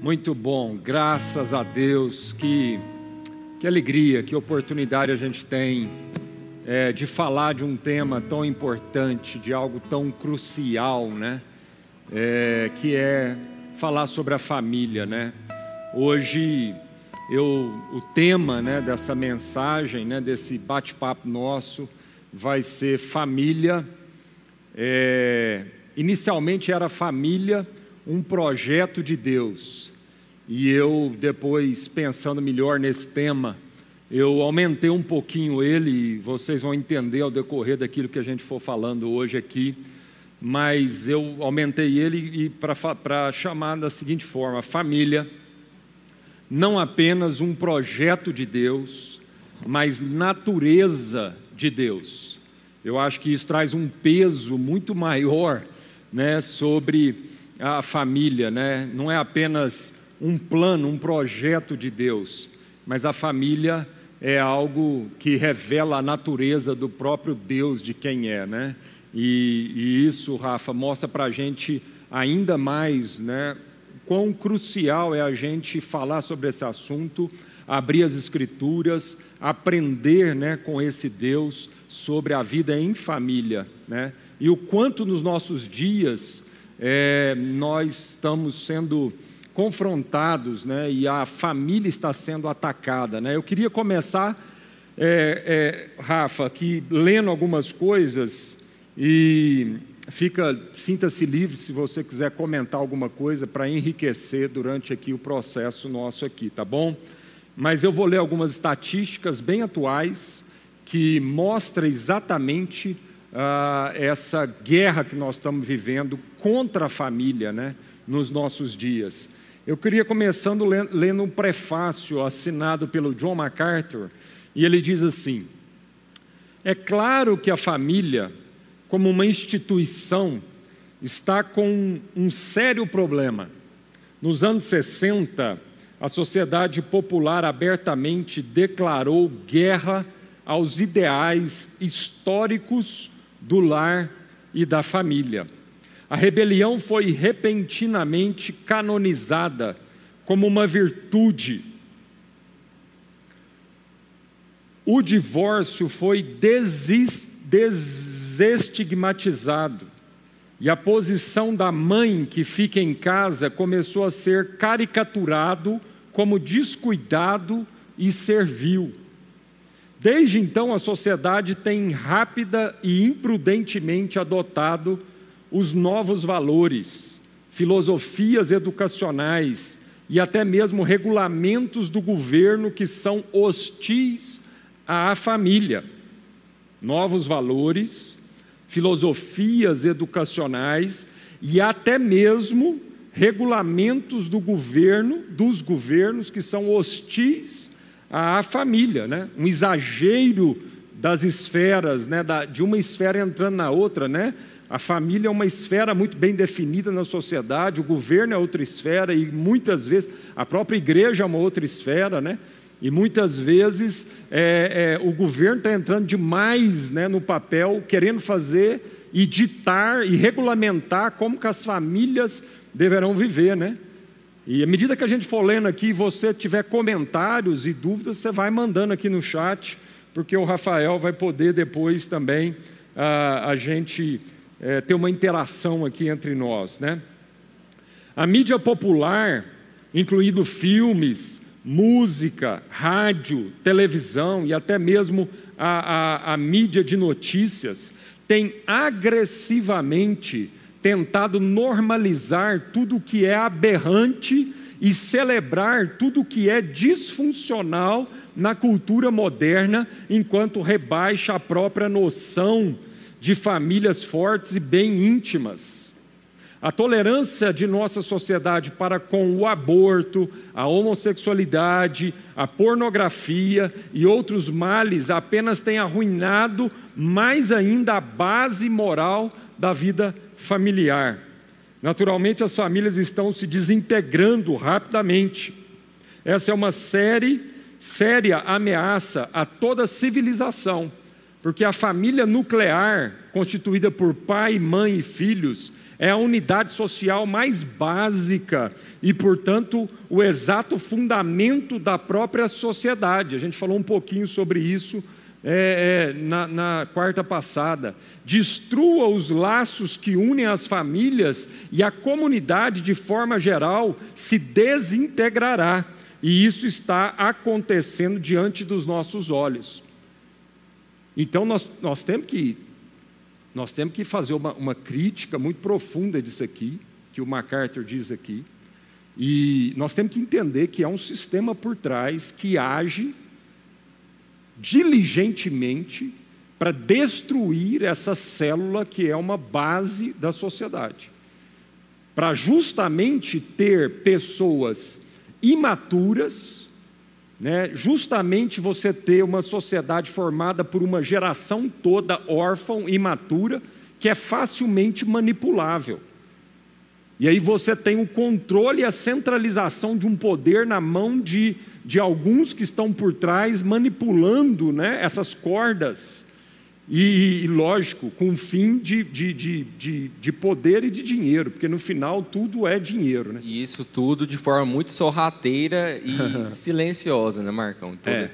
Muito bom, graças a Deus. Que, que alegria, que oportunidade a gente tem é, de falar de um tema tão importante, de algo tão crucial, né? É, que é falar sobre a família, né? Hoje eu, o tema né, dessa mensagem, né, desse bate-papo nosso, vai ser família. É, inicialmente era família um projeto de Deus. E eu, depois, pensando melhor nesse tema, eu aumentei um pouquinho ele, e vocês vão entender ao decorrer daquilo que a gente for falando hoje aqui, mas eu aumentei ele para chamar da seguinte forma: família, não apenas um projeto de Deus, mas natureza de Deus. Eu acho que isso traz um peso muito maior né, sobre a família, né? não é apenas um plano, um projeto de Deus, mas a família é algo que revela a natureza do próprio Deus de quem é, né? E, e isso, Rafa, mostra para a gente ainda mais, né? Quão crucial é a gente falar sobre esse assunto, abrir as escrituras, aprender, né, com esse Deus sobre a vida em família, né? E o quanto nos nossos dias é, nós estamos sendo confrontados, né, e a família está sendo atacada. Né? Eu queria começar, é, é, Rafa, aqui lendo algumas coisas e fica, sinta-se livre se você quiser comentar alguma coisa para enriquecer durante aqui o processo nosso aqui, tá bom? Mas eu vou ler algumas estatísticas bem atuais que mostram exatamente ah, essa guerra que nós estamos vivendo contra a família né, nos nossos dias. Eu queria começando lendo um prefácio assinado pelo John MacArthur, e ele diz assim: É claro que a família, como uma instituição, está com um sério problema. Nos anos 60, a sociedade popular abertamente declarou guerra aos ideais históricos do lar e da família. A rebelião foi repentinamente canonizada como uma virtude. O divórcio foi desestigmatizado. E a posição da mãe que fica em casa começou a ser caricaturado como descuidado e servil. Desde então, a sociedade tem rápida e imprudentemente adotado os novos valores, filosofias educacionais e até mesmo regulamentos do governo que são hostis à família. Novos valores, filosofias educacionais e até mesmo regulamentos do governo, dos governos que são hostis à família, né? um exagero das esferas, né? Da, de uma esfera entrando na outra. Né? A família é uma esfera muito bem definida na sociedade, o governo é outra esfera, e muitas vezes a própria igreja é uma outra esfera, né? E muitas vezes é, é, o governo está entrando demais né, no papel, querendo fazer e ditar e regulamentar como que as famílias deverão viver, né? E à medida que a gente for lendo aqui, você tiver comentários e dúvidas, você vai mandando aqui no chat, porque o Rafael vai poder depois também a, a gente é, ter uma interação aqui entre nós. Né? A mídia popular, incluindo filmes, música, rádio, televisão e até mesmo a, a, a mídia de notícias, tem agressivamente tentado normalizar tudo o que é aberrante e celebrar tudo o que é disfuncional na cultura moderna, enquanto rebaixa a própria noção de famílias fortes e bem íntimas. A tolerância de nossa sociedade para com o aborto, a homossexualidade, a pornografia e outros males apenas tem arruinado mais ainda a base moral da vida familiar. Naturalmente, as famílias estão se desintegrando rapidamente. Essa é uma série, séria ameaça a toda a civilização, porque a família nuclear constituída por pai, mãe e filhos, é a unidade social mais básica e, portanto, o exato fundamento da própria sociedade. A gente falou um pouquinho sobre isso é, é, na, na quarta passada. Destrua os laços que unem as famílias e a comunidade, de forma geral, se desintegrará. E isso está acontecendo diante dos nossos olhos. Então, nós, nós temos que nós temos que fazer uma, uma crítica muito profunda disso aqui, que o MacArthur diz aqui, e nós temos que entender que há um sistema por trás que age diligentemente para destruir essa célula que é uma base da sociedade. Para justamente ter pessoas imaturas, né, justamente você ter uma sociedade formada por uma geração toda órfã, imatura, que é facilmente manipulável. E aí você tem o controle e a centralização de um poder na mão de, de alguns que estão por trás manipulando né, essas cordas e, e, lógico, com fim de, de, de, de, de poder e de dinheiro, porque no final tudo é dinheiro. Né? E isso tudo de forma muito sorrateira e silenciosa, né, Marcão? É,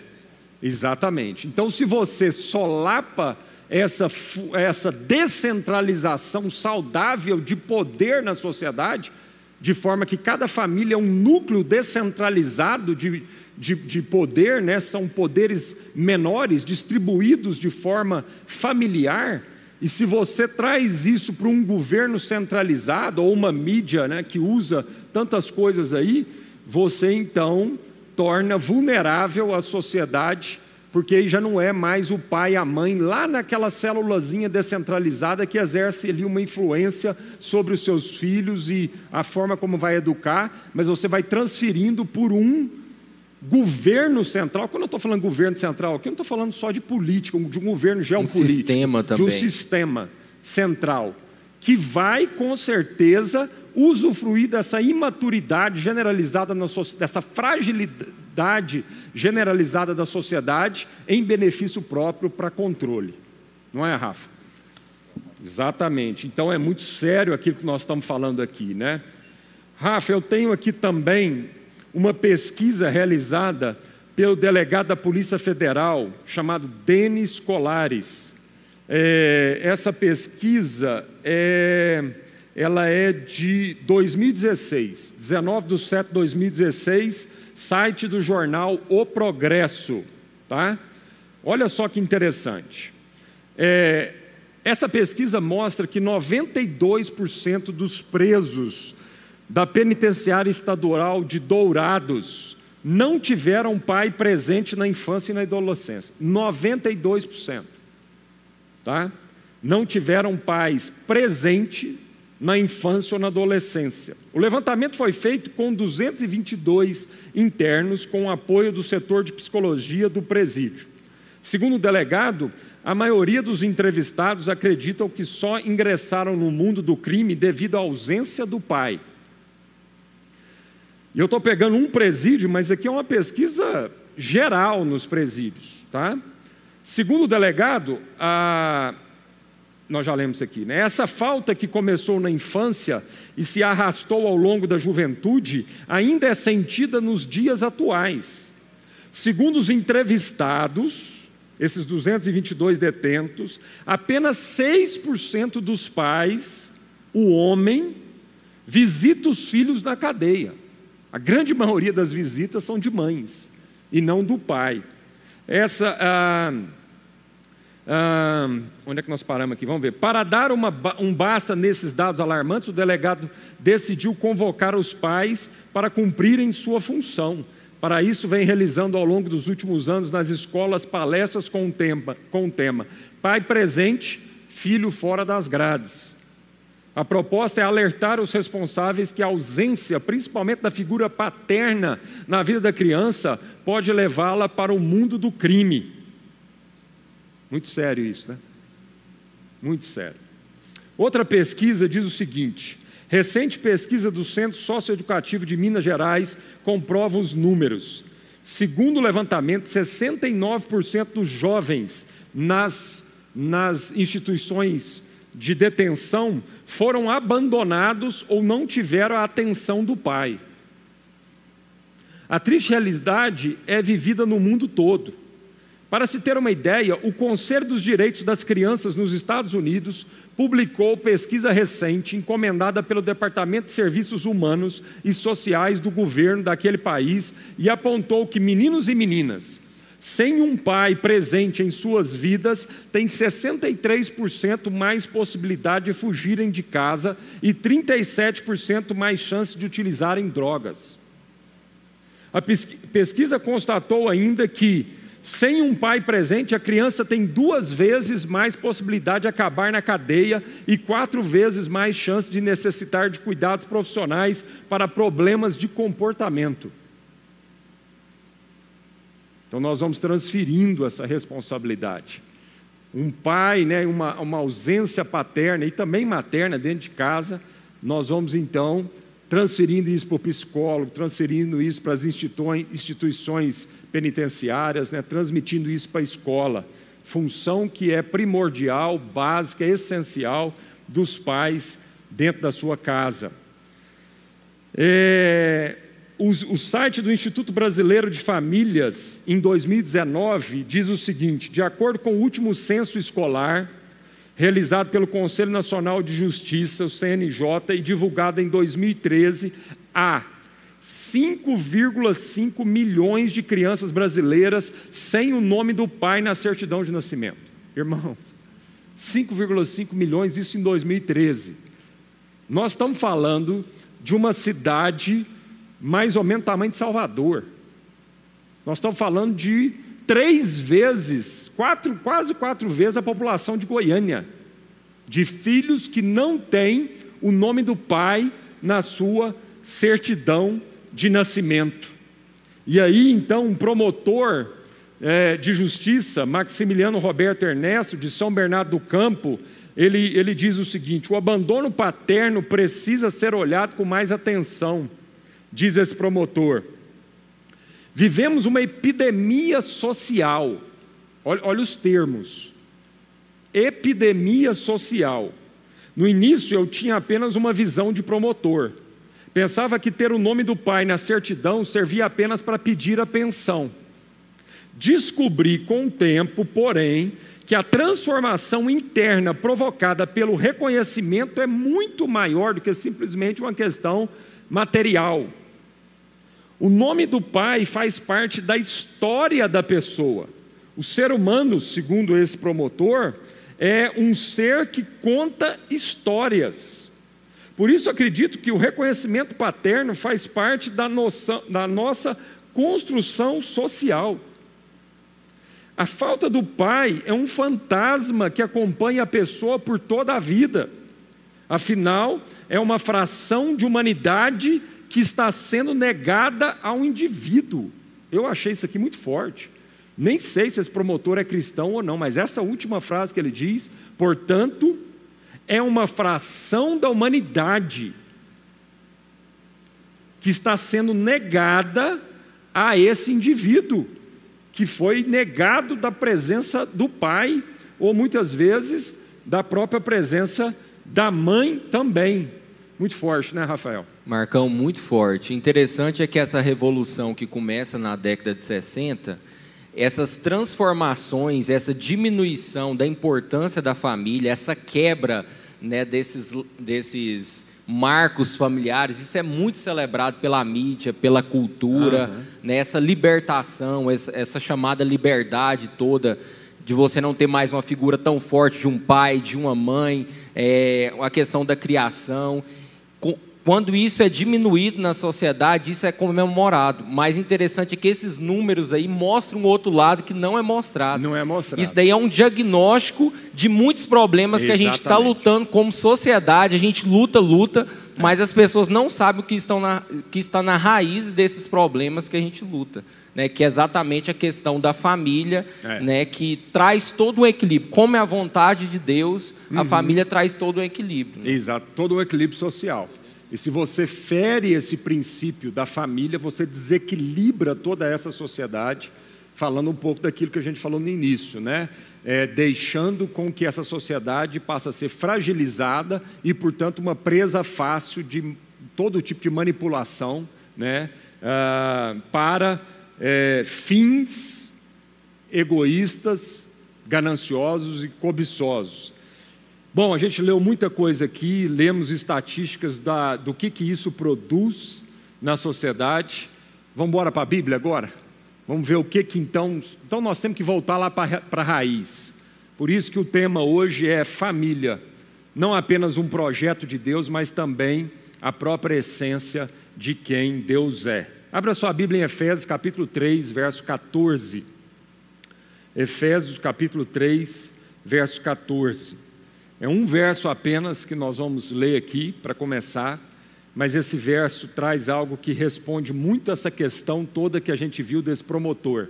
exatamente. Então, se você solapa essa, essa descentralização saudável de poder na sociedade, de forma que cada família é um núcleo descentralizado de, de, de poder, né, são poderes menores, distribuídos de forma familiar. E se você traz isso para um governo centralizado ou uma mídia né, que usa tantas coisas aí, você então torna vulnerável a sociedade, porque aí já não é mais o pai e a mãe lá naquela célulazinha descentralizada que exerce ali uma influência sobre os seus filhos e a forma como vai educar, mas você vai transferindo por um governo central, quando eu estou falando governo central aqui, eu não estou falando só de política, de um governo geopolítico. Um sistema também. De um sistema central, que vai, com certeza, usufruir dessa imaturidade generalizada, na dessa fragilidade generalizada da sociedade em benefício próprio para controle. Não é, Rafa? Exatamente. Então é muito sério aquilo que nós estamos falando aqui, né? Rafa, eu tenho aqui também uma pesquisa realizada pelo delegado da Polícia Federal, chamado Denis Colares. É, essa pesquisa é, ela é de 2016, 19 de 7 de 2016, site do jornal O Progresso. Tá? Olha só que interessante. É, essa pesquisa mostra que 92% dos presos da penitenciária estadual de Dourados não tiveram pai presente na infância e na adolescência. 92%. Tá? Não tiveram pais presente na infância ou na adolescência. O levantamento foi feito com 222 internos com o apoio do setor de psicologia do presídio. Segundo o delegado, a maioria dos entrevistados acreditam que só ingressaram no mundo do crime devido à ausência do pai. E eu estou pegando um presídio, mas aqui é uma pesquisa geral nos presídios. Tá? Segundo o delegado, a... nós já lemos isso aqui, né? essa falta que começou na infância e se arrastou ao longo da juventude ainda é sentida nos dias atuais. Segundo os entrevistados, esses 222 detentos, apenas 6% dos pais, o homem, visita os filhos na cadeia. A grande maioria das visitas são de mães e não do pai. Essa. Ah, ah, onde é que nós paramos aqui? Vamos ver. Para dar uma, um basta nesses dados alarmantes, o delegado decidiu convocar os pais para cumprirem sua função. Para isso, vem realizando ao longo dos últimos anos nas escolas palestras com o tema, com o tema Pai presente, filho fora das grades. A proposta é alertar os responsáveis que a ausência, principalmente da figura paterna na vida da criança, pode levá-la para o mundo do crime. Muito sério isso, né? Muito sério. Outra pesquisa diz o seguinte: recente pesquisa do Centro Socioeducativo de Minas Gerais comprova os números. Segundo o levantamento, 69% dos jovens nas nas instituições de detenção foram abandonados ou não tiveram a atenção do pai. A triste realidade é vivida no mundo todo. Para se ter uma ideia, o Conselho dos Direitos das Crianças nos Estados Unidos publicou pesquisa recente encomendada pelo Departamento de Serviços Humanos e Sociais do governo daquele país e apontou que meninos e meninas sem um pai presente em suas vidas têm 63% mais possibilidade de fugirem de casa e 37% mais chance de utilizarem drogas. A pesquisa constatou ainda que sem um pai presente, a criança tem duas vezes mais possibilidade de acabar na cadeia e quatro vezes mais chance de necessitar de cuidados profissionais para problemas de comportamento. Então, nós vamos transferindo essa responsabilidade. Um pai, né, uma, uma ausência paterna e também materna dentro de casa, nós vamos então transferindo isso para o psicólogo, transferindo isso para as instituições penitenciárias, né, transmitindo isso para a escola. Função que é primordial, básica, essencial dos pais dentro da sua casa. É, o, site do Instituto Brasileiro de Famílias, em 2019, diz o seguinte: de acordo com o último censo escolar, realizado pelo Conselho Nacional de Justiça, o CNJ, e divulgado em 2013, há 5,5 milhões de crianças brasileiras sem o nome do pai na certidão de nascimento. Irmãos, 5,5 milhões, isso em 2013. Nós estamos falando de uma cidade mais ou menos tamanho de Salvador. Nós estamos falando de três vezes, quatro, quase quatro vezes a população de Goiânia, de filhos que não têm o nome do pai na sua certidão de nascimento. E aí, então, um promotor é, de justiça, Maximiliano Roberto Ernesto, de São Bernardo do Campo, ele, ele diz o seguinte: o abandono paterno precisa ser olhado com mais atenção, diz esse promotor. Vivemos uma epidemia social. Olha, olha, os termos. Epidemia social. No início eu tinha apenas uma visão de promotor. Pensava que ter o nome do pai na certidão servia apenas para pedir a pensão. Descobri com o tempo, porém, que a transformação interna provocada pelo reconhecimento é muito maior do que simplesmente uma questão material. O nome do pai faz parte da história da pessoa. O ser humano, segundo esse promotor, é um ser que conta histórias. Por isso acredito que o reconhecimento paterno faz parte da, noção, da nossa construção social. A falta do pai é um fantasma que acompanha a pessoa por toda a vida. Afinal, é uma fração de humanidade que está sendo negada ao indivíduo. Eu achei isso aqui muito forte. Nem sei se esse promotor é cristão ou não, mas essa última frase que ele diz, portanto, é uma fração da humanidade que está sendo negada a esse indivíduo, que foi negado da presença do pai, ou muitas vezes da própria presença da mãe também. Muito forte, né, Rafael? Marcão, muito forte. Interessante é que essa revolução que começa na década de 60, essas transformações, essa diminuição da importância da família, essa quebra né, desses, desses marcos familiares, isso é muito celebrado pela mídia, pela cultura, uhum. né, essa libertação, essa, chamada liberdade toda de você não ter mais uma figura tão forte de um pai, de uma mãe, é, a questão da criação. Quando isso é diminuído na sociedade, isso é comemorado. Mais interessante é que esses números aí mostram um outro lado que não é mostrado. Não é mostrado. Isso daí é um diagnóstico de muitos problemas Exatamente. que a gente está lutando como sociedade. A gente luta, luta, mas as pessoas não sabem o que, estão na, que está na raiz desses problemas que a gente luta. Né, que é exatamente a questão da família, é. né, que traz todo o equilíbrio. Como é a vontade de Deus, uhum. a família traz todo o equilíbrio. Né? Exato, todo o equilíbrio social. E se você fere esse princípio da família, você desequilibra toda essa sociedade falando um pouco daquilo que a gente falou no início, né? É, deixando com que essa sociedade passe a ser fragilizada e, portanto, uma presa fácil de todo tipo de manipulação, né? Ah, para é, fins egoístas, gananciosos e cobiçosos. Bom, a gente leu muita coisa aqui, lemos estatísticas da, do que, que isso produz na sociedade. Vamos embora para a Bíblia agora? Vamos ver o que que então. Então nós temos que voltar lá para a raiz. Por isso que o tema hoje é família. Não apenas um projeto de Deus, mas também a própria essência de quem Deus é. Abra sua Bíblia em Efésios capítulo 3, verso 14. Efésios capítulo 3, verso 14. É um verso apenas que nós vamos ler aqui para começar, mas esse verso traz algo que responde muito essa questão toda que a gente viu desse promotor.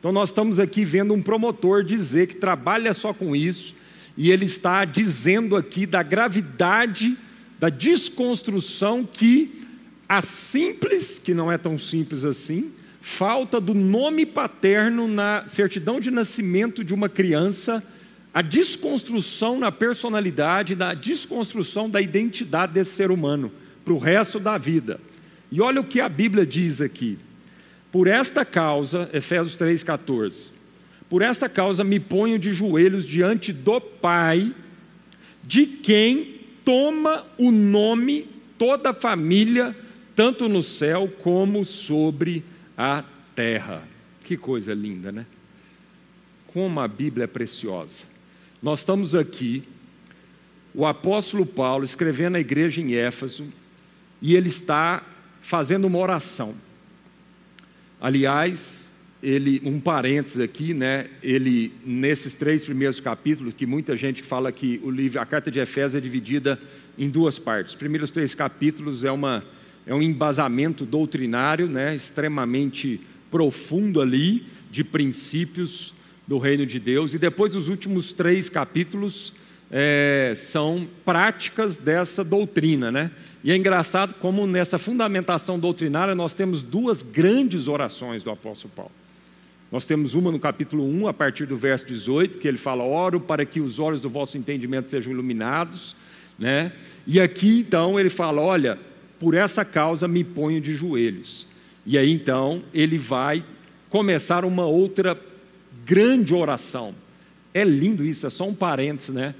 Então, nós estamos aqui vendo um promotor dizer que trabalha só com isso, e ele está dizendo aqui da gravidade da desconstrução que a simples, que não é tão simples assim, falta do nome paterno na certidão de nascimento de uma criança a desconstrução na personalidade, da desconstrução da identidade desse ser humano para o resto da vida. E olha o que a Bíblia diz aqui. Por esta causa, Efésios 3,14, por esta causa me ponho de joelhos diante do Pai, de quem toma o nome toda a família, tanto no céu como sobre a terra. Que coisa linda, né? Como a Bíblia é preciosa. Nós estamos aqui, o apóstolo Paulo escrevendo a igreja em Éfeso, e ele está fazendo uma oração. Aliás, ele, um parênteses aqui, né? Ele nesses três primeiros capítulos, que muita gente fala que o livro, a carta de Efésios é dividida em duas partes. Os primeiros três capítulos é uma é um embasamento doutrinário, né? Extremamente profundo ali de princípios do reino de Deus. E depois, os últimos três capítulos é, são práticas dessa doutrina, né? E é engraçado como nessa fundamentação doutrinária nós temos duas grandes orações do apóstolo Paulo. Nós temos uma no capítulo 1, a partir do verso 18, que ele fala: Oro para que os olhos do vosso entendimento sejam iluminados. Né? E aqui então ele fala: Olha, por essa causa me ponho de joelhos. E aí então ele vai começar uma outra grande oração. É lindo isso, é só um parênteses, né?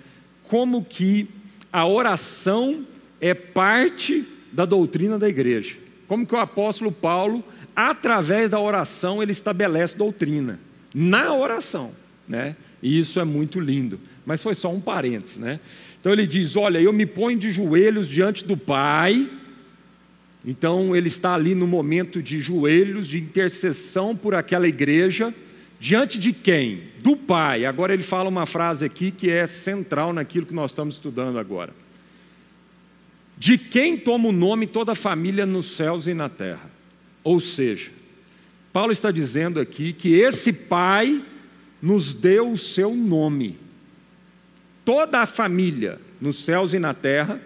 Como que a oração é parte da doutrina da igreja. Como que o apóstolo Paulo, através da oração, ele estabelece doutrina. Na oração, né? E isso é muito lindo. Mas foi só um parênteses, né? Então ele diz: Olha, eu me ponho de joelhos diante do Pai. Então ele está ali no momento de joelhos, de intercessão por aquela igreja Diante de quem? Do Pai. Agora ele fala uma frase aqui que é central naquilo que nós estamos estudando agora. De quem toma o nome toda a família nos céus e na terra. Ou seja, Paulo está dizendo aqui que esse Pai nos deu o seu nome. Toda a família nos céus e na terra,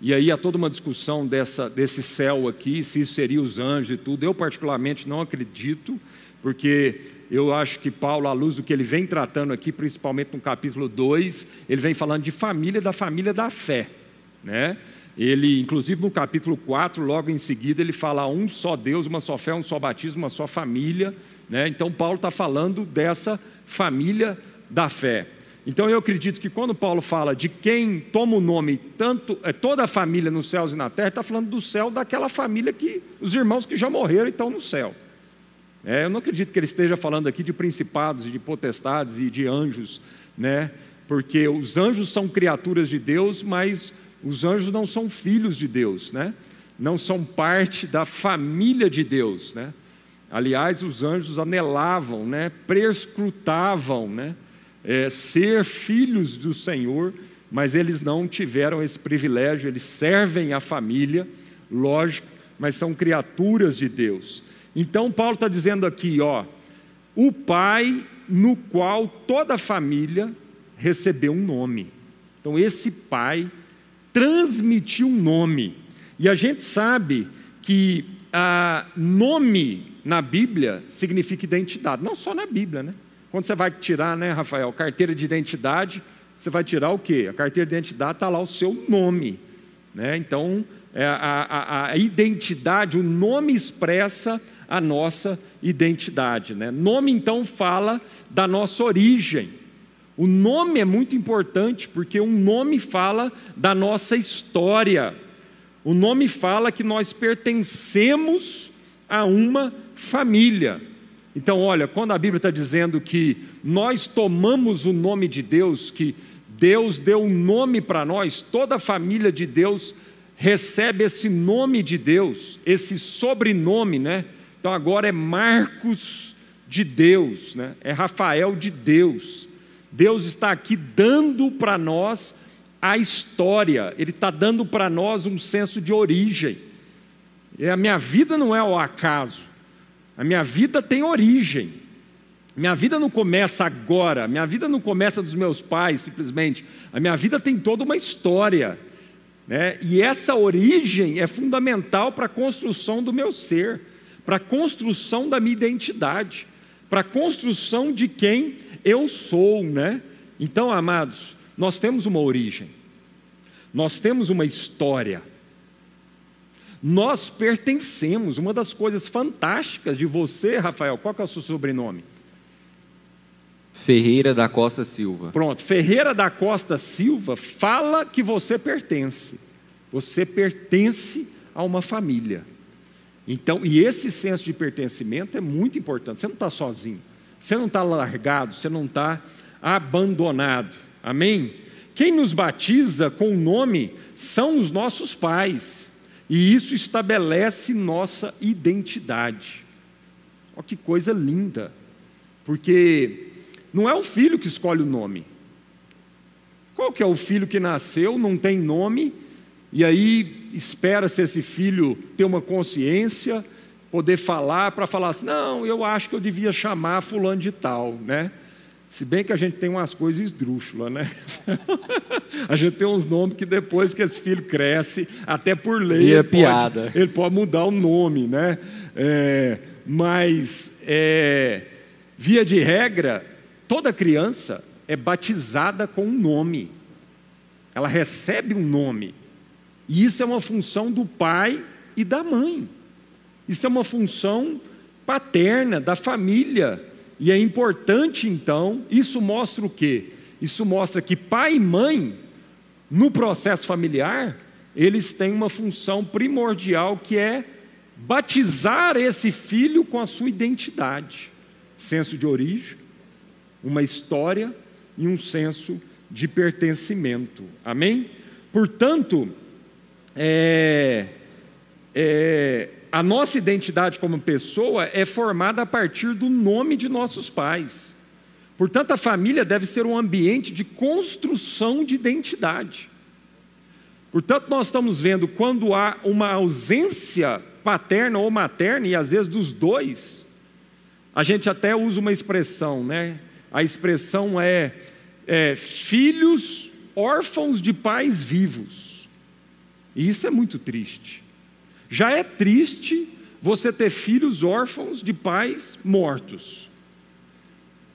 e aí há toda uma discussão dessa, desse céu aqui, se isso seria os anjos e tudo. Eu, particularmente, não acredito, porque eu acho que Paulo, à luz do que ele vem tratando aqui, principalmente no capítulo 2, ele vem falando de família, da família da fé. Né? Ele, inclusive no capítulo 4, logo em seguida, ele fala um só Deus, uma só fé, um só batismo, uma só família. Né? Então, Paulo está falando dessa família da fé. Então, eu acredito que quando Paulo fala de quem toma o nome, tanto é toda a família nos céus e na terra, está falando do céu daquela família que os irmãos que já morreram estão no céu. É, eu não acredito que ele esteja falando aqui de principados e de potestades e de anjos, né? porque os anjos são criaturas de Deus, mas os anjos não são filhos de Deus, né? não são parte da família de Deus. Né? Aliás, os anjos anelavam, né? prescrutavam né? É, ser filhos do Senhor, mas eles não tiveram esse privilégio, eles servem a família, lógico, mas são criaturas de Deus. Então, Paulo está dizendo aqui, ó, o pai no qual toda a família recebeu um nome. Então, esse pai transmitiu um nome. E a gente sabe que ah, nome na Bíblia significa identidade, não só na Bíblia, né? Quando você vai tirar, né, Rafael, carteira de identidade, você vai tirar o quê? A carteira de identidade está lá o seu nome, né? Então, é, a, a, a, identidade, o nome expressa a nossa identidade, né? Nome então fala da nossa origem. O nome é muito importante porque um nome fala da nossa história. O nome fala que nós pertencemos a uma família. Então, olha, quando a Bíblia está dizendo que nós tomamos o nome de Deus, que Deus deu um nome para nós, toda a família de Deus recebe esse nome de Deus, esse sobrenome, né? Então agora é Marcos de Deus, né? É Rafael de Deus. Deus está aqui dando para nós a história, Ele está dando para nós um senso de origem. E a minha vida não é o acaso, a minha vida tem origem. Minha vida não começa agora, minha vida não começa dos meus pais, simplesmente. A minha vida tem toda uma história. Né? E essa origem é fundamental para a construção do meu ser, para a construção da minha identidade, para a construção de quem eu sou. Né? Então, amados, nós temos uma origem, nós temos uma história, nós pertencemos. Uma das coisas fantásticas de você, Rafael, qual é o seu sobrenome? Ferreira da Costa Silva. Pronto, Ferreira da Costa Silva fala que você pertence. Você pertence a uma família. Então, e esse senso de pertencimento é muito importante. Você não está sozinho, você não está largado, você não está abandonado. Amém? Quem nos batiza com o nome são os nossos pais, e isso estabelece nossa identidade. Olha que coisa linda, porque não é o filho que escolhe o nome. Qual que é o filho que nasceu, não tem nome, e aí espera-se esse filho ter uma consciência, poder falar para falar assim, não, eu acho que eu devia chamar fulano de tal, né? Se bem que a gente tem umas coisas esdrúxulas, né? a gente tem uns nomes que depois que esse filho cresce, até por lei, Vira ele, piada. Pode, ele pode mudar o nome, né? É, mas, é, via de regra, toda criança é batizada com um nome. Ela recebe um nome. E isso é uma função do pai e da mãe. Isso é uma função paterna, da família e é importante então, isso mostra o quê? Isso mostra que pai e mãe, no processo familiar, eles têm uma função primordial que é batizar esse filho com a sua identidade, senso de origem, uma história e um senso de pertencimento. Amém? Portanto, é, é, a nossa identidade como pessoa é formada a partir do nome de nossos pais. Portanto, a família deve ser um ambiente de construção de identidade. Portanto, nós estamos vendo quando há uma ausência paterna ou materna, e às vezes dos dois, a gente até usa uma expressão, né? A expressão é, é filhos órfãos de pais vivos. E isso é muito triste. Já é triste você ter filhos órfãos de pais mortos.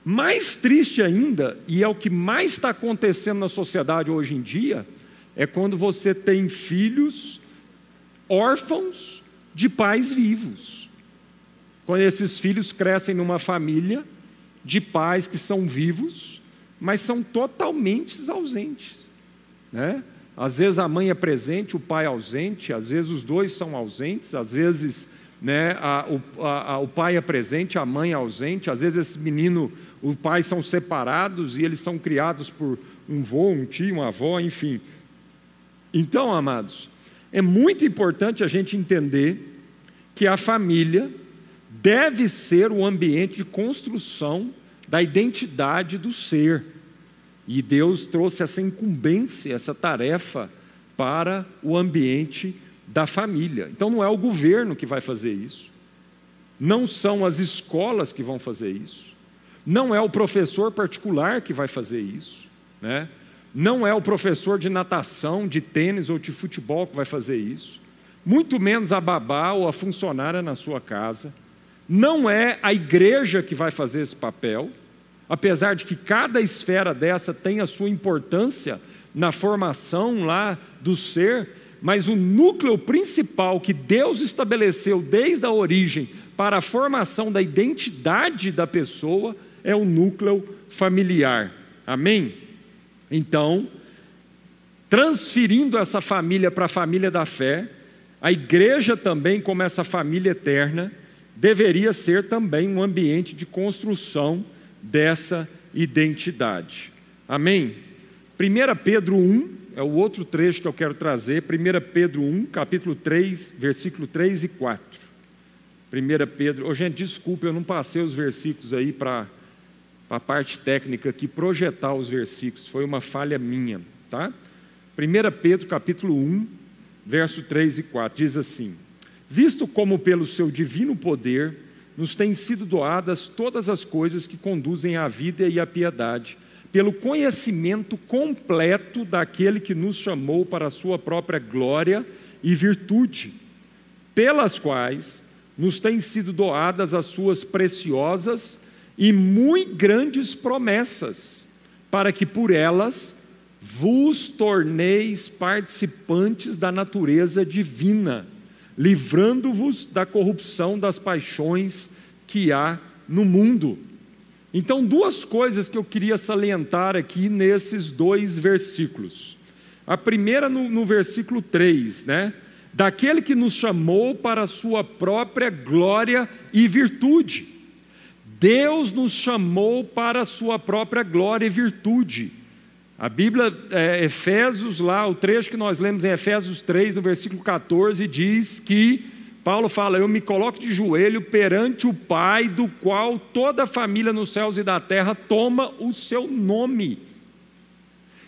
Mais triste ainda, e é o que mais está acontecendo na sociedade hoje em dia, é quando você tem filhos órfãos de pais vivos. Quando esses filhos crescem numa família de pais que são vivos, mas são totalmente ausentes. Né? Às vezes a mãe é presente, o pai é ausente, às vezes os dois são ausentes, às vezes né, a, o, a, o pai é presente, a mãe é ausente, às vezes esse menino, os pais são separados e eles são criados por um vô, um tio, uma avó, enfim. Então, amados, é muito importante a gente entender que a família deve ser o ambiente de construção da identidade do ser. E Deus trouxe essa incumbência, essa tarefa para o ambiente da família. Então não é o governo que vai fazer isso, não são as escolas que vão fazer isso, não é o professor particular que vai fazer isso, né? não é o professor de natação, de tênis ou de futebol que vai fazer isso. muito menos a babá ou a funcionária na sua casa. Não é a igreja que vai fazer esse papel, apesar de que cada esfera dessa tem a sua importância na formação lá do ser, mas o núcleo principal que Deus estabeleceu desde a origem para a formação da identidade da pessoa é o núcleo familiar. Amém? Então, transferindo essa família para a família da fé, a igreja também, como essa família eterna, deveria ser também um ambiente de construção dessa identidade. Amém? 1 Pedro 1, é o outro trecho que eu quero trazer, 1 Pedro 1, capítulo 3, versículo 3 e 4. 1 Pedro, oh, gente, desculpe, eu não passei os versículos aí para a parte técnica aqui, projetar os versículos, foi uma falha minha, tá? 1 Pedro capítulo 1, verso 3 e 4, diz assim: Visto como pelo seu divino poder nos têm sido doadas todas as coisas que conduzem à vida e à piedade, pelo conhecimento completo daquele que nos chamou para a sua própria glória e virtude, pelas quais nos têm sido doadas as suas preciosas e muito grandes promessas, para que por elas vos torneis participantes da natureza divina, livrando-vos da corrupção das paixões que há no mundo. Então, duas coisas que eu queria salientar aqui nesses dois versículos. A primeira no, no versículo 3, né? Daquele que nos chamou para a sua própria glória e virtude. Deus nos chamou para a sua própria glória e virtude. A Bíblia, é, Efésios, lá, o trecho que nós lemos em Efésios 3, no versículo 14, diz que Paulo fala: Eu me coloco de joelho perante o Pai, do qual toda a família nos céus e da terra toma o seu nome.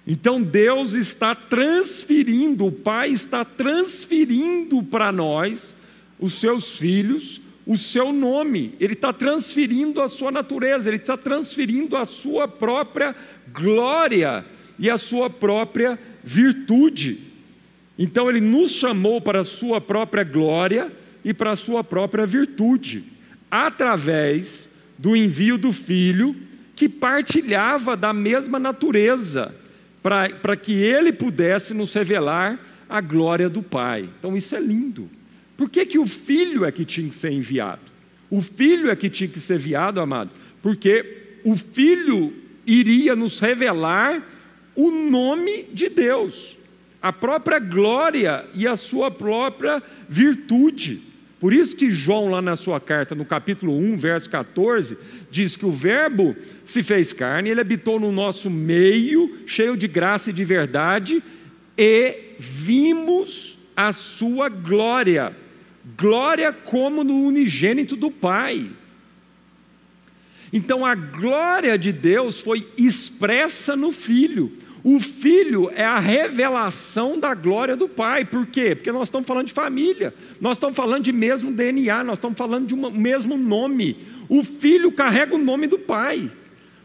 Então Deus está transferindo, o Pai está transferindo para nós, os seus filhos, o seu nome, Ele está transferindo a sua natureza, Ele está transferindo a sua própria glória e a sua própria virtude. Então ele nos chamou para a sua própria glória e para a sua própria virtude, através do envio do Filho, que partilhava da mesma natureza, para que ele pudesse nos revelar a glória do Pai. Então isso é lindo. Por que, que o Filho é que tinha que ser enviado? O Filho é que tinha que ser enviado, amado, porque o Filho iria nos revelar o nome de Deus, a própria glória e a sua própria virtude. Por isso que João, lá na sua carta, no capítulo 1, verso 14, diz que o Verbo se fez carne, ele habitou no nosso meio, cheio de graça e de verdade, e vimos a sua glória. Glória como no unigênito do Pai. Então a glória de Deus foi expressa no Filho. O filho é a revelação da glória do pai. Por quê? Porque nós estamos falando de família, nós estamos falando de mesmo DNA, nós estamos falando de um mesmo nome. O filho carrega o nome do pai.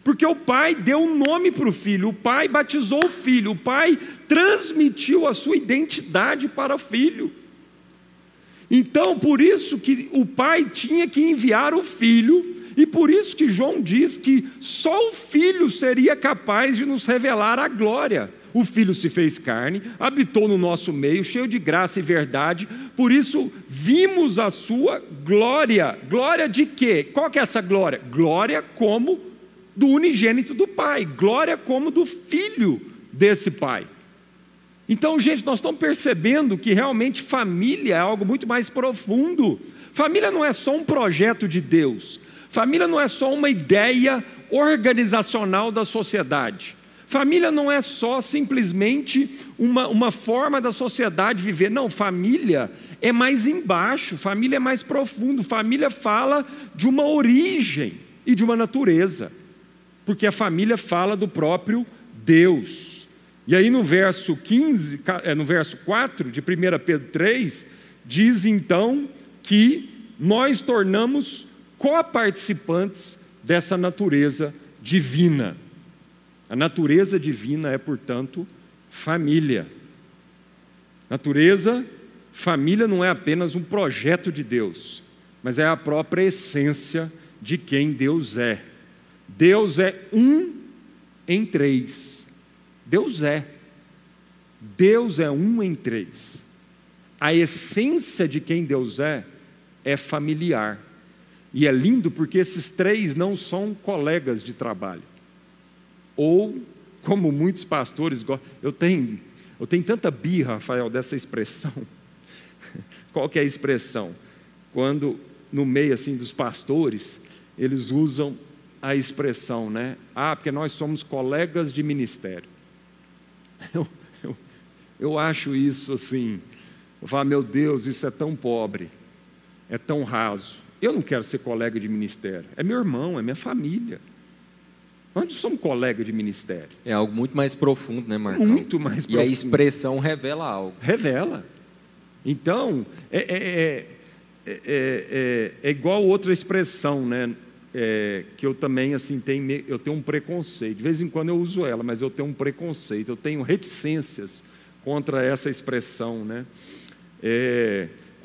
Porque o pai deu um nome para o filho, o pai batizou o filho, o pai transmitiu a sua identidade para o filho. Então, por isso que o pai tinha que enviar o filho e por isso que João diz que só o Filho seria capaz de nos revelar a glória. O Filho se fez carne, habitou no nosso meio, cheio de graça e verdade, por isso vimos a sua glória. Glória de quê? Qual que é essa glória? Glória como do unigênito do Pai, glória como do Filho desse Pai. Então, gente, nós estamos percebendo que realmente família é algo muito mais profundo. Família não é só um projeto de Deus, Família não é só uma ideia organizacional da sociedade. Família não é só simplesmente uma, uma forma da sociedade viver. Não, família é mais embaixo, família é mais profundo. Família fala de uma origem e de uma natureza, porque a família fala do próprio Deus. E aí no verso 15, é, no verso 4 de 1 Pedro 3, diz então que nós tornamos coparticipantes dessa natureza divina. A natureza divina é, portanto, família. Natureza família não é apenas um projeto de Deus, mas é a própria essência de quem Deus é. Deus é um em três. Deus é. Deus é um em três. A essência de quem Deus é é familiar. E é lindo porque esses três não são colegas de trabalho. Ou, como muitos pastores gostam, eu tenho, eu tenho tanta birra, Rafael, dessa expressão. Qual que é a expressão? Quando, no meio assim dos pastores, eles usam a expressão, né? Ah, porque nós somos colegas de ministério. Eu, eu, eu acho isso assim, falo, meu Deus, isso é tão pobre, é tão raso. Eu não quero ser colega de ministério. É meu irmão, é minha família. Nós não somos colega de ministério. É algo muito mais profundo, né, Marcão? Muito mais profundo. E a expressão revela algo. Revela. Então, é, é, é, é, é igual outra expressão, né? que eu também assim tenho, eu tenho um preconceito. De vez em quando eu uso ela, mas eu tenho um preconceito. Eu tenho reticências contra essa expressão, né?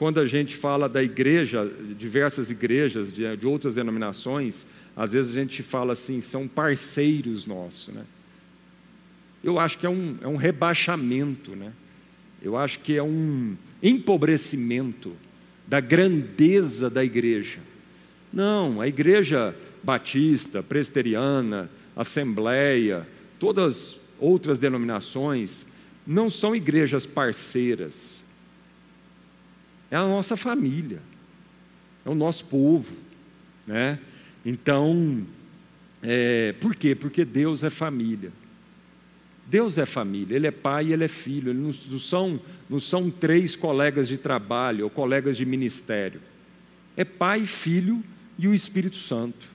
Quando a gente fala da igreja, diversas igrejas de, de, outras denominações, às vezes a gente fala assim, são parceiros nossos. Né? Eu acho que é um, é um rebaixamento, né? eu acho que é um empobrecimento da grandeza da igreja. Não, a igreja batista, presbiteriana, assembleia, todas outras denominações, não são igrejas parceiras é a nossa família, é o nosso povo, né? Então, é, por quê? Porque Deus é família. Deus é família, Ele é pai e Ele é filho, Ele não, não, são, não são três colegas de trabalho ou colegas de ministério. É pai, filho e o Espírito Santo.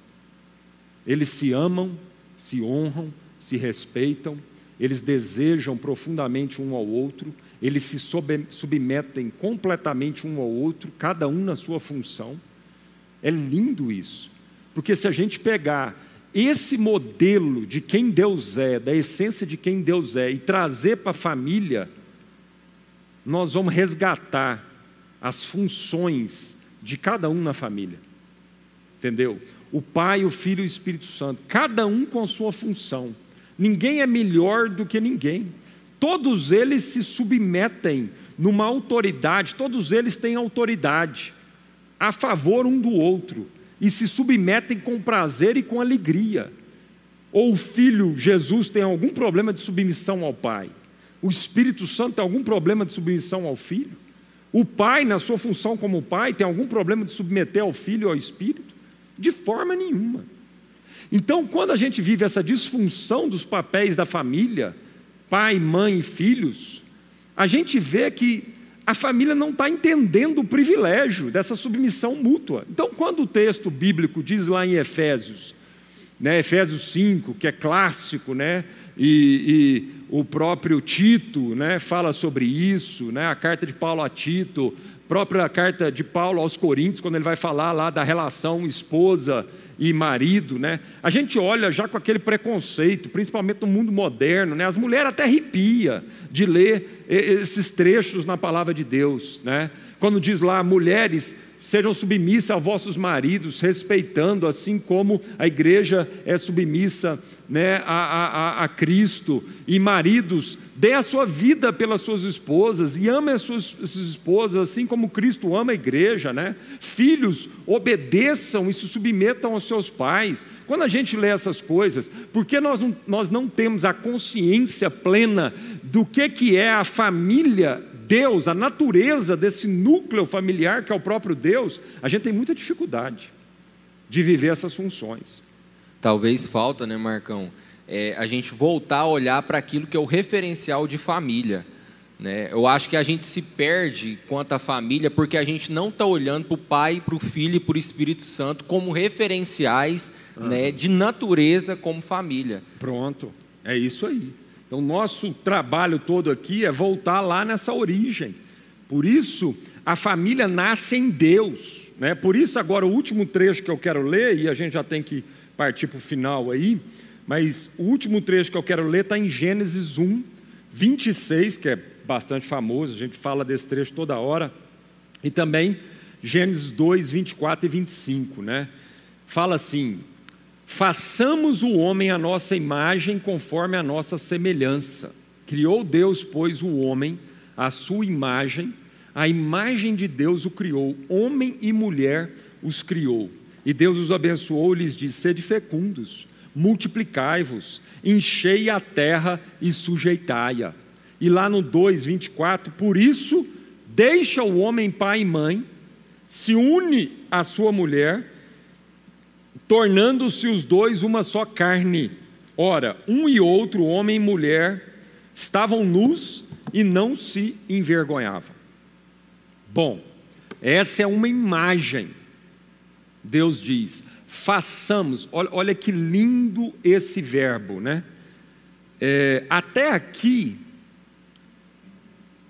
Eles se amam, se honram, se respeitam, eles desejam profundamente um ao outro, eles se submetem completamente um ao outro, cada um na sua função. É lindo isso, porque se a gente pegar esse modelo de quem Deus é, da essência de quem Deus é, e trazer para a família, nós vamos resgatar as funções de cada um na família. Entendeu? O Pai, o Filho e o Espírito Santo, cada um com a sua função. Ninguém é melhor do que ninguém. Todos eles se submetem numa autoridade, todos eles têm autoridade a favor um do outro e se submetem com prazer e com alegria. Ou o filho Jesus tem algum problema de submissão ao Pai? O Espírito Santo tem algum problema de submissão ao filho? O pai, na sua função como pai, tem algum problema de submeter ao filho ou ao Espírito? De forma nenhuma. Então, quando a gente vive essa disfunção dos papéis da família, pai, mãe e filhos, a gente vê que a família não está entendendo o privilégio dessa submissão mútua. Então, quando o texto bíblico diz lá em Efésios, né, Efésios 5, que é clássico, né, e, e o próprio Tito né, fala sobre isso, né, a carta de Paulo a Tito, própria carta de Paulo aos Coríntios, quando ele vai falar lá da relação esposa e marido, né? A gente olha já com aquele preconceito, principalmente no mundo moderno, né? As mulheres até arrepia de ler esses trechos na palavra de Deus, né? Quando diz lá, mulheres, sejam submissas a vossos maridos, respeitando, assim como a igreja é submissa né, a, a, a Cristo, e maridos, dê a sua vida pelas suas esposas e ame as suas, as suas esposas, assim como Cristo ama a igreja. Né? Filhos, obedeçam e se submetam aos seus pais. Quando a gente lê essas coisas, porque nós não, nós não temos a consciência plena do que, que é a família Deus, a natureza desse núcleo familiar que é o próprio Deus, a gente tem muita dificuldade de viver essas funções. Talvez falta, né, Marcão, é, a gente voltar a olhar para aquilo que é o referencial de família. Né? Eu acho que a gente se perde quanto à família porque a gente não está olhando para o Pai, para o Filho e para o Espírito Santo como referenciais ah. né, de natureza como família. Pronto, é isso aí. Então, nosso trabalho todo aqui é voltar lá nessa origem. Por isso, a família nasce em Deus. Né? Por isso, agora, o último trecho que eu quero ler, e a gente já tem que partir para o final aí, mas o último trecho que eu quero ler está em Gênesis 1, 26, que é bastante famoso, a gente fala desse trecho toda hora. E também Gênesis 2, 24 e 25, né? Fala assim: façamos o homem a nossa imagem conforme a nossa semelhança. Criou Deus, pois, o homem, a sua imagem, a imagem de Deus o criou, homem e mulher os criou. E Deus os abençoou e lhes disse: sede fecundos, multiplicai-vos, enchei a terra e sujeitai-a. E lá no 2, 24, por isso, deixa o homem pai e mãe, se une à sua mulher, tornando-se os dois uma só carne. Ora, um e outro, homem e mulher, estavam nus e não se envergonhavam. Bom, essa é uma imagem. Deus diz: façamos, olha, olha que lindo esse verbo, né? É, até aqui,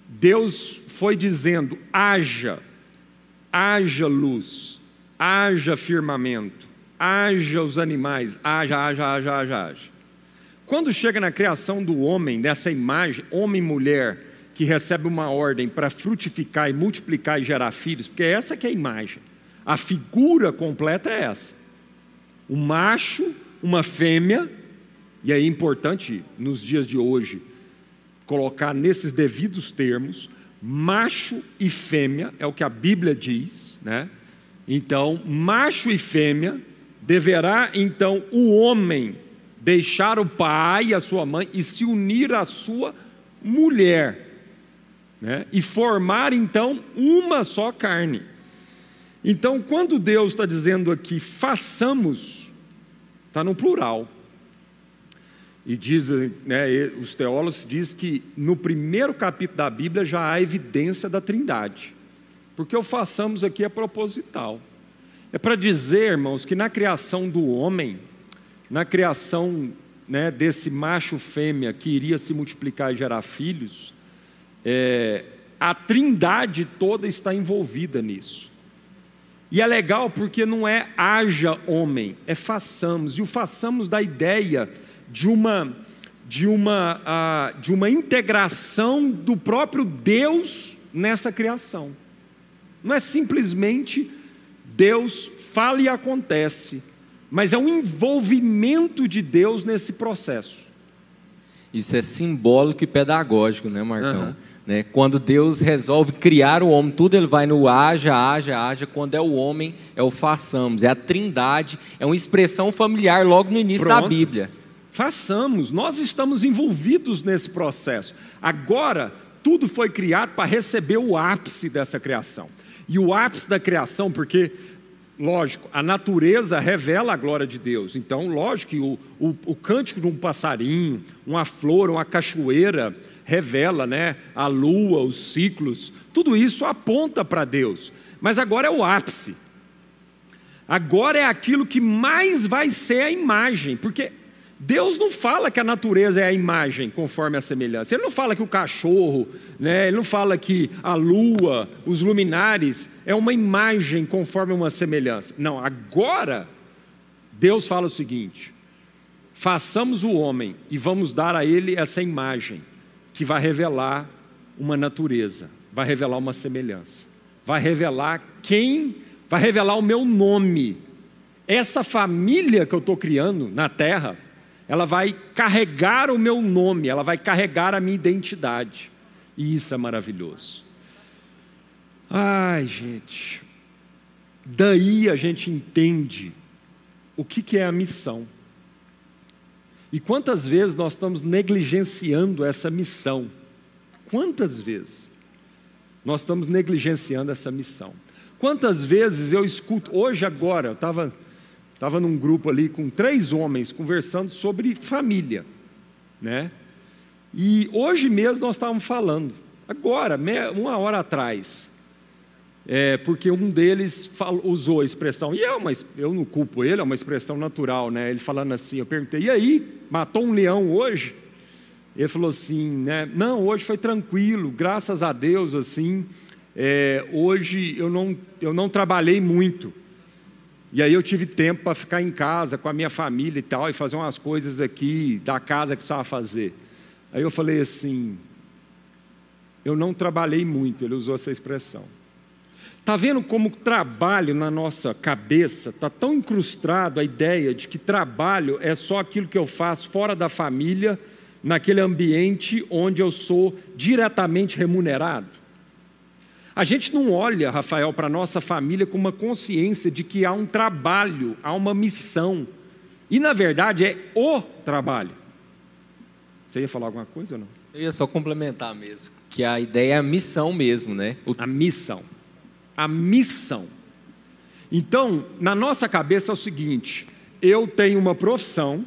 Deus foi dizendo: haja, haja luz, haja firmamento, haja os animais, haja, haja, haja, haja, haja. Quando chega na criação do homem, nessa imagem, homem e mulher, que recebe uma ordem para frutificar e multiplicar e gerar filhos, porque essa que é a imagem. A figura completa é essa. Um macho, uma fêmea, e é importante nos dias de hoje colocar nesses devidos termos, macho e fêmea, é o que a Bíblia diz, né? Então, macho e fêmea deverá então o homem deixar o pai e a sua mãe e se unir à sua mulher, né? E formar então uma só carne. Então, quando Deus está dizendo aqui, façamos, está no plural. E diz, né, os teólogos dizem que no primeiro capítulo da Bíblia já há evidência da trindade. Porque o façamos aqui é proposital. É para dizer, irmãos, que na criação do homem, na criação né, desse macho fêmea que iria se multiplicar e gerar filhos, é, a trindade toda está envolvida nisso. E é legal porque não é haja homem, é façamos. E o façamos da ideia de uma, de uma, uh, de uma integração do próprio Deus nessa criação. Não é simplesmente Deus fala e acontece, mas é um envolvimento de Deus nesse processo. Isso é simbólico e pedagógico, né, Marcão? Uhum. Né? Quando Deus resolve criar o homem, tudo ele vai no haja, haja, haja. Quando é o homem, é o façamos. É a trindade, é uma expressão familiar logo no início Pronto. da Bíblia. Façamos, nós estamos envolvidos nesse processo. Agora, tudo foi criado para receber o ápice dessa criação. E o ápice da criação, porque, lógico, a natureza revela a glória de Deus. Então, lógico que o, o, o cântico de um passarinho, uma flor, uma cachoeira, revela né, a lua, os ciclos, tudo isso aponta para Deus. Mas agora é o ápice. Agora é aquilo que mais vai ser a imagem, porque Deus não fala que a natureza é a imagem conforme a semelhança. Ele não fala que o cachorro, né? ele não fala que a lua, os luminares, é uma imagem conforme uma semelhança. Não, agora Deus fala o seguinte: façamos o homem e vamos dar a ele essa imagem que vai revelar uma natureza, vai revelar uma semelhança, vai revelar quem, vai revelar o meu nome. Essa família que eu estou criando na terra, ela vai carregar o meu nome, ela vai carregar a minha identidade. E isso é maravilhoso. Ai, gente, daí a gente entende o que, que é a missão. E quantas vezes nós estamos negligenciando essa missão? Quantas vezes nós estamos negligenciando essa missão? Quantas vezes eu escuto, hoje agora, eu estava estava num grupo ali com três homens conversando sobre família, né? E hoje mesmo nós estávamos falando, agora, uma hora atrás, é, porque um deles falou, usou a expressão, e é uma, eu não culpo ele, é uma expressão natural, né? Ele falando assim, eu perguntei, e aí, matou um leão hoje? Ele falou assim, né? Não, hoje foi tranquilo, graças a Deus, assim, é, hoje eu não, eu não trabalhei muito. E aí eu tive tempo para ficar em casa com a minha família e tal, e fazer umas coisas aqui da casa que precisava fazer. Aí eu falei assim, eu não trabalhei muito, ele usou essa expressão. Está vendo como trabalho na nossa cabeça está tão incrustado a ideia de que trabalho é só aquilo que eu faço fora da família, naquele ambiente onde eu sou diretamente remunerado? A gente não olha, Rafael, para a nossa família com uma consciência de que há um trabalho, há uma missão. E na verdade é o trabalho. Você ia falar alguma coisa ou não? Eu ia só complementar mesmo, que a ideia é a missão mesmo, né? O... A missão. A missão. Então, na nossa cabeça é o seguinte: eu tenho uma profissão,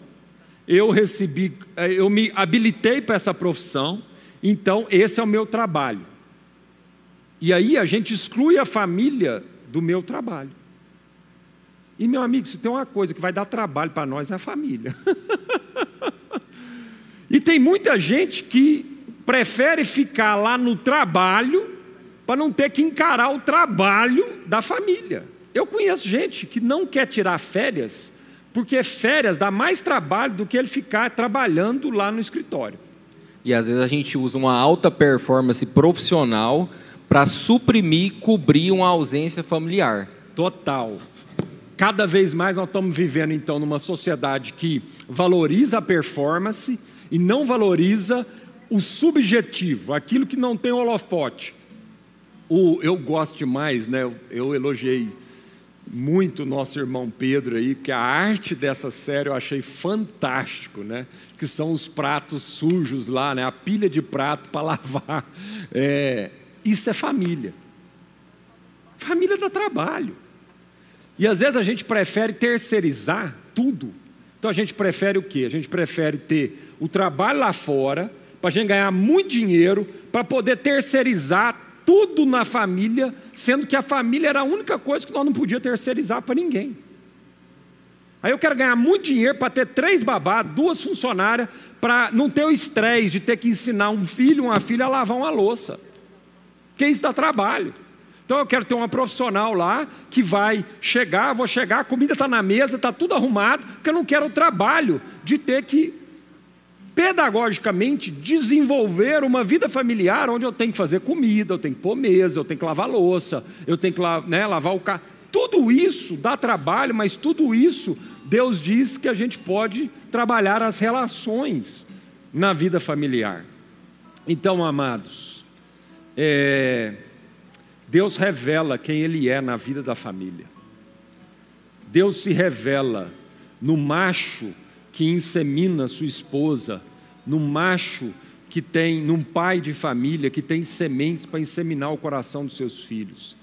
eu recebi, eh, eu me habilitei para essa profissão, então esse é o meu trabalho. E aí a gente exclui a família do meu trabalho. E meu amigo, se tem uma coisa que vai dar trabalho para nós é a família. e tem muita gente que prefere ficar lá no trabalho para não ter que encarar o trabalho da família. Eu conheço gente que não quer tirar férias, porque férias dá mais trabalho do que ele ficar trabalhando lá no escritório. E às vezes a gente usa uma alta performance profissional para suprimir, cobrir uma ausência familiar. Total. Cada vez mais nós estamos vivendo então numa sociedade que valoriza a performance e não valoriza o subjetivo, aquilo que não tem holofote. O, eu gosto demais, né? Eu elogiei muito o nosso irmão Pedro aí, que a arte dessa série eu achei fantástico, né? Que são os pratos sujos lá, né? A pilha de prato para lavar. É, isso é família. Família dá trabalho. E às vezes a gente prefere terceirizar tudo. Então a gente prefere o quê? A gente prefere ter o trabalho lá fora, para a gente ganhar muito dinheiro, para poder terceirizar tudo na família, sendo que a família era a única coisa que nós não podíamos terceirizar para ninguém. Aí eu quero ganhar muito dinheiro para ter três babás, duas funcionárias, para não ter o estresse de ter que ensinar um filho, uma filha a lavar uma louça que isso dá trabalho. Então eu quero ter uma profissional lá que vai chegar, vou chegar, a comida está na mesa, está tudo arrumado, porque eu não quero o trabalho de ter que pedagogicamente desenvolver uma vida familiar onde eu tenho que fazer comida, eu tenho que pôr mesa, eu tenho que lavar louça, eu tenho que né, lavar o carro. Tudo isso dá trabalho, mas tudo isso Deus diz que a gente pode trabalhar as relações na vida familiar. Então, amados, é, Deus revela quem Ele é na vida da família. Deus se revela no macho que insemina sua esposa, no macho que tem, num pai de família que tem sementes para inseminar o coração dos seus filhos.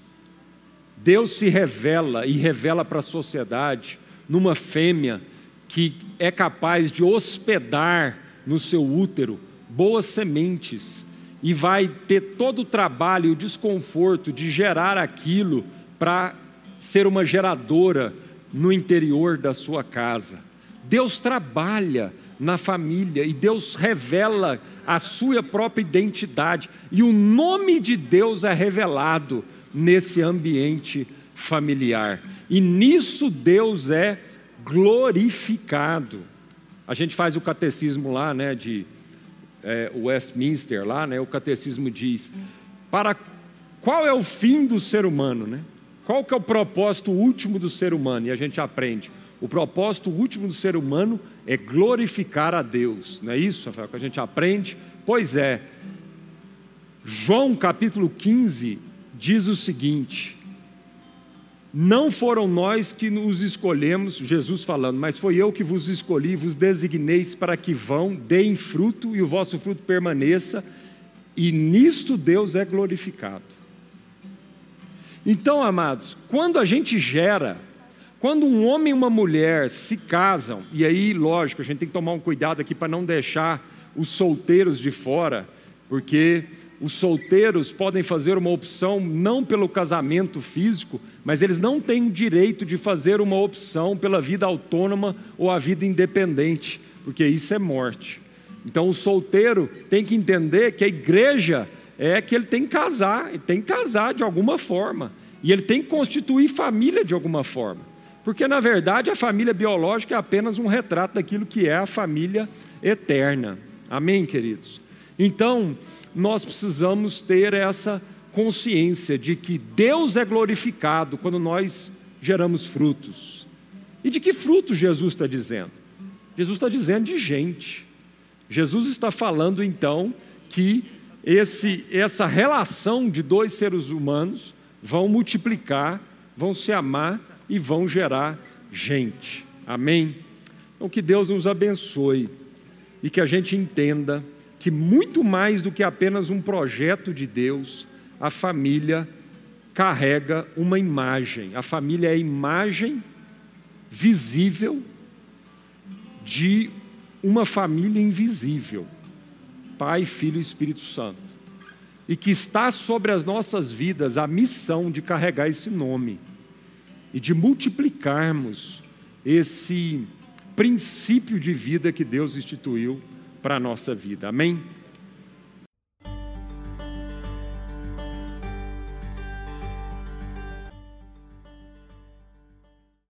Deus se revela e revela para a sociedade numa fêmea que é capaz de hospedar no seu útero boas sementes e vai ter todo o trabalho e o desconforto de gerar aquilo para ser uma geradora no interior da sua casa. Deus trabalha na família e Deus revela a sua própria identidade, e o nome de Deus é revelado nesse ambiente familiar. E nisso Deus é glorificado. A gente faz o catecismo lá, né, de é, Westminster lá, né, o catecismo diz, para qual é o fim do ser humano, né? Qual que é o propósito último do ser humano? E a gente aprende. O propósito último do ser humano é glorificar a Deus. Não é isso, Rafael, que a gente aprende? Pois é. João capítulo 15 diz o seguinte: não foram nós que nos escolhemos, Jesus falando, mas foi eu que vos escolhi, vos designeis para que vão, deem fruto e o vosso fruto permaneça, e nisto Deus é glorificado. Então, amados, quando a gente gera, quando um homem e uma mulher se casam, e aí, lógico, a gente tem que tomar um cuidado aqui para não deixar os solteiros de fora, porque os solteiros podem fazer uma opção não pelo casamento físico, mas eles não têm o direito de fazer uma opção pela vida autônoma ou a vida independente, porque isso é morte. Então o solteiro tem que entender que a igreja é que ele tem que casar, ele tem que casar de alguma forma, e ele tem que constituir família de alguma forma. Porque na verdade a família biológica é apenas um retrato daquilo que é a família eterna. Amém, queridos? Então, nós precisamos ter essa consciência de que Deus é glorificado quando nós geramos frutos. E de que frutos Jesus está dizendo? Jesus está dizendo de gente. Jesus está falando então que esse, essa relação de dois seres humanos vão multiplicar, vão se amar e vão gerar gente. Amém? Então que Deus nos abençoe e que a gente entenda que muito mais do que apenas um projeto de Deus, a família carrega uma imagem. A família é a imagem visível de uma família invisível. Pai, Filho e Espírito Santo. E que está sobre as nossas vidas a missão de carregar esse nome e de multiplicarmos esse princípio de vida que Deus instituiu para a nossa vida. Amém?